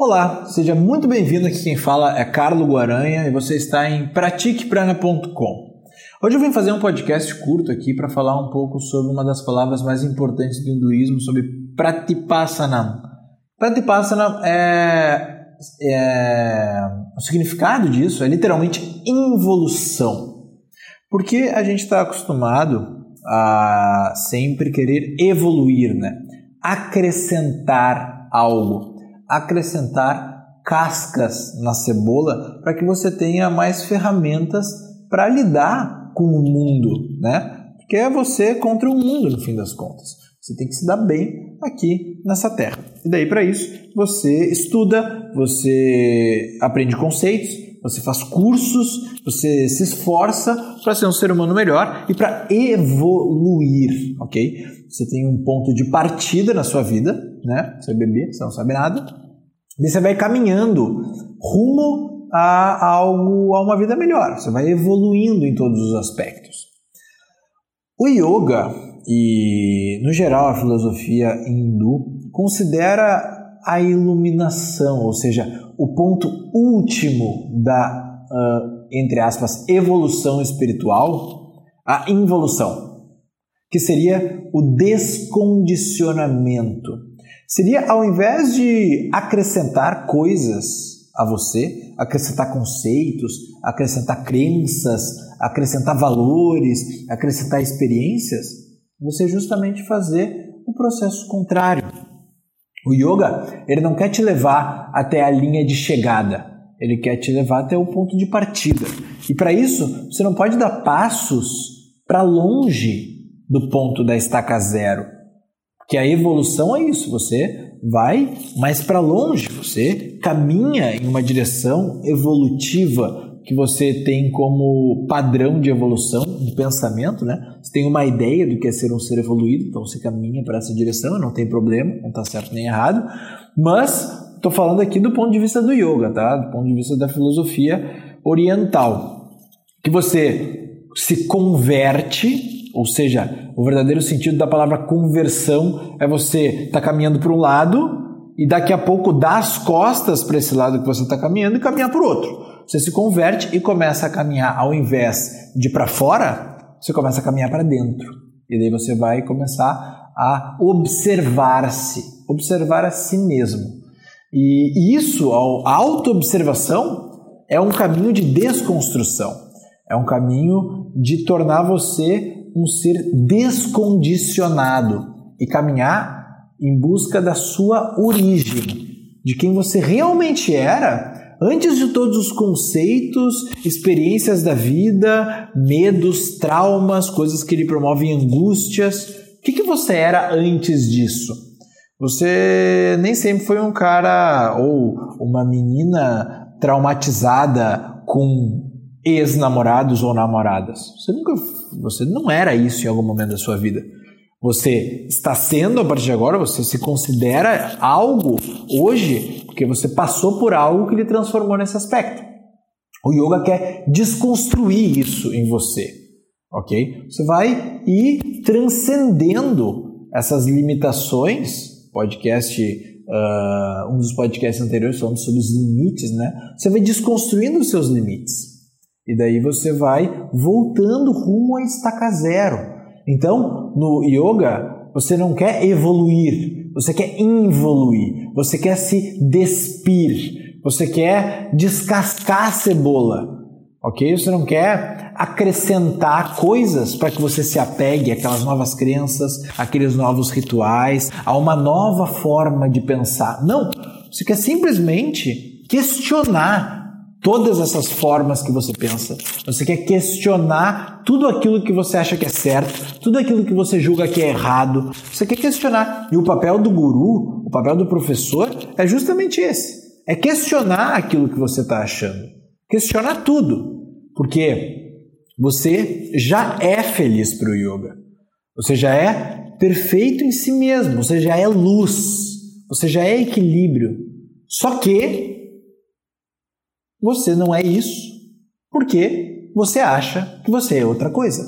Olá, seja muito bem-vindo. Aqui quem fala é Carlo Guaranha e você está em pratiqueprana.com. Hoje eu vim fazer um podcast curto aqui para falar um pouco sobre uma das palavras mais importantes do hinduísmo, sobre Pratipassanam. Pratipassanam é, é o significado disso é literalmente involução, porque a gente está acostumado a sempre querer evoluir, né? acrescentar algo acrescentar cascas na cebola para que você tenha mais ferramentas para lidar com o mundo, né? Porque é você contra o mundo no fim das contas. Você tem que se dar bem aqui nessa terra. E daí para isso você estuda, você aprende conceitos, você faz cursos, você se esforça para ser um ser humano melhor e para evoluir, ok? Você tem um ponto de partida na sua vida, né? Você é bebê, você não sabe nada. E você vai caminhando rumo a algo, a uma vida melhor. Você vai evoluindo em todos os aspectos. O yoga e, no geral, a filosofia hindu considera a iluminação, ou seja, o ponto último da, uh, entre aspas, evolução espiritual, a involução, que seria o descondicionamento. Seria ao invés de acrescentar coisas a você, acrescentar conceitos, acrescentar crenças, acrescentar valores, acrescentar experiências, você justamente fazer o processo contrário. O yoga, ele não quer te levar até a linha de chegada, ele quer te levar até o ponto de partida. E para isso, você não pode dar passos para longe do ponto da estaca zero. Que a evolução é isso, você vai mais para longe, você caminha em uma direção evolutiva que você tem como padrão de evolução, de pensamento, né? Você tem uma ideia do que é ser um ser evoluído, então você caminha para essa direção, não tem problema, não está certo nem errado. Mas estou falando aqui do ponto de vista do yoga, tá? Do ponto de vista da filosofia oriental, que você se converte ou seja, o verdadeiro sentido da palavra conversão é você estar tá caminhando para um lado e daqui a pouco dar as costas para esse lado que você está caminhando e caminhar para o outro. Você se converte e começa a caminhar ao invés de para fora, você começa a caminhar para dentro. E daí você vai começar a observar-se, observar a si mesmo. E isso, a autoobservação, é um caminho de desconstrução. É um caminho de tornar você um ser descondicionado e caminhar em busca da sua origem, de quem você realmente era antes de todos os conceitos, experiências da vida, medos, traumas, coisas que lhe promovem angústias. O que, que você era antes disso? Você nem sempre foi um cara ou uma menina traumatizada com ex-namorados ou namoradas. Você nunca, você não era isso em algum momento da sua vida. Você está sendo a partir de agora, você se considera algo hoje porque você passou por algo que lhe transformou nesse aspecto. O yoga quer desconstruir isso em você, ok? Você vai ir transcendendo essas limitações. Podcast, uh, um dos podcasts anteriores falando sobre os limites, né? Você vai desconstruindo os seus limites. E daí você vai voltando rumo a estaca zero. Então, no yoga, você não quer evoluir, você quer involuir, você quer se despir, você quer descascar a cebola, ok? Você não quer acrescentar coisas para que você se apegue àquelas novas crenças, àqueles novos rituais, a uma nova forma de pensar. Não, você quer simplesmente questionar todas essas formas que você pensa. Você quer questionar tudo aquilo que você acha que é certo, tudo aquilo que você julga que é errado. Você quer questionar. E o papel do guru, o papel do professor é justamente esse: é questionar aquilo que você está achando. Questionar tudo. Porque você já é feliz para o yoga. Você já é perfeito em si mesmo. Você já é luz. Você já é equilíbrio. Só que você não é isso porque você acha que você é outra coisa.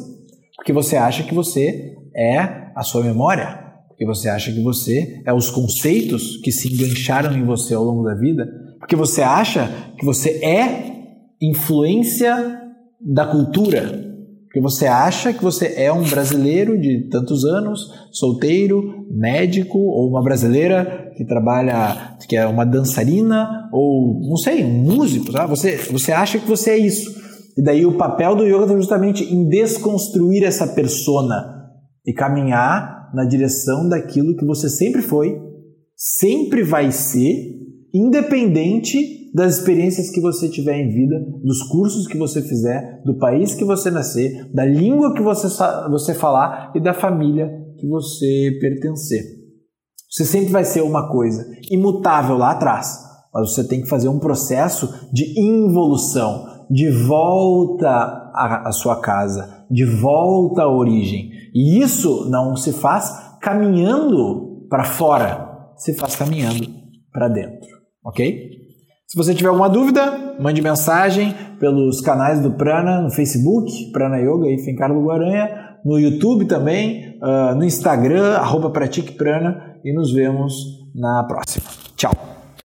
Porque você acha que você é a sua memória. Porque você acha que você é os conceitos que se engancharam em você ao longo da vida. Porque você acha que você é influência da cultura. Porque você acha que você é um brasileiro de tantos anos, solteiro, médico, ou uma brasileira que trabalha, que é uma dançarina, ou não sei, um músico. Tá? Você, você acha que você é isso. E daí o papel do yoga está justamente em desconstruir essa persona e caminhar na direção daquilo que você sempre foi, sempre vai ser, independente das experiências que você tiver em vida, dos cursos que você fizer, do país que você nascer, da língua que você, você falar e da família que você pertencer. Você sempre vai ser uma coisa imutável lá atrás, mas você tem que fazer um processo de involução, de volta à, à sua casa, de volta à origem. E isso não se faz caminhando para fora, se faz caminhando para dentro, ok? Se você tiver alguma dúvida, mande mensagem pelos canais do Prana no Facebook, Prana Yoga e Fincarlo Guaranha, no YouTube também, uh, no Instagram, arroba Pratique Prana e nos vemos na próxima. Tchau!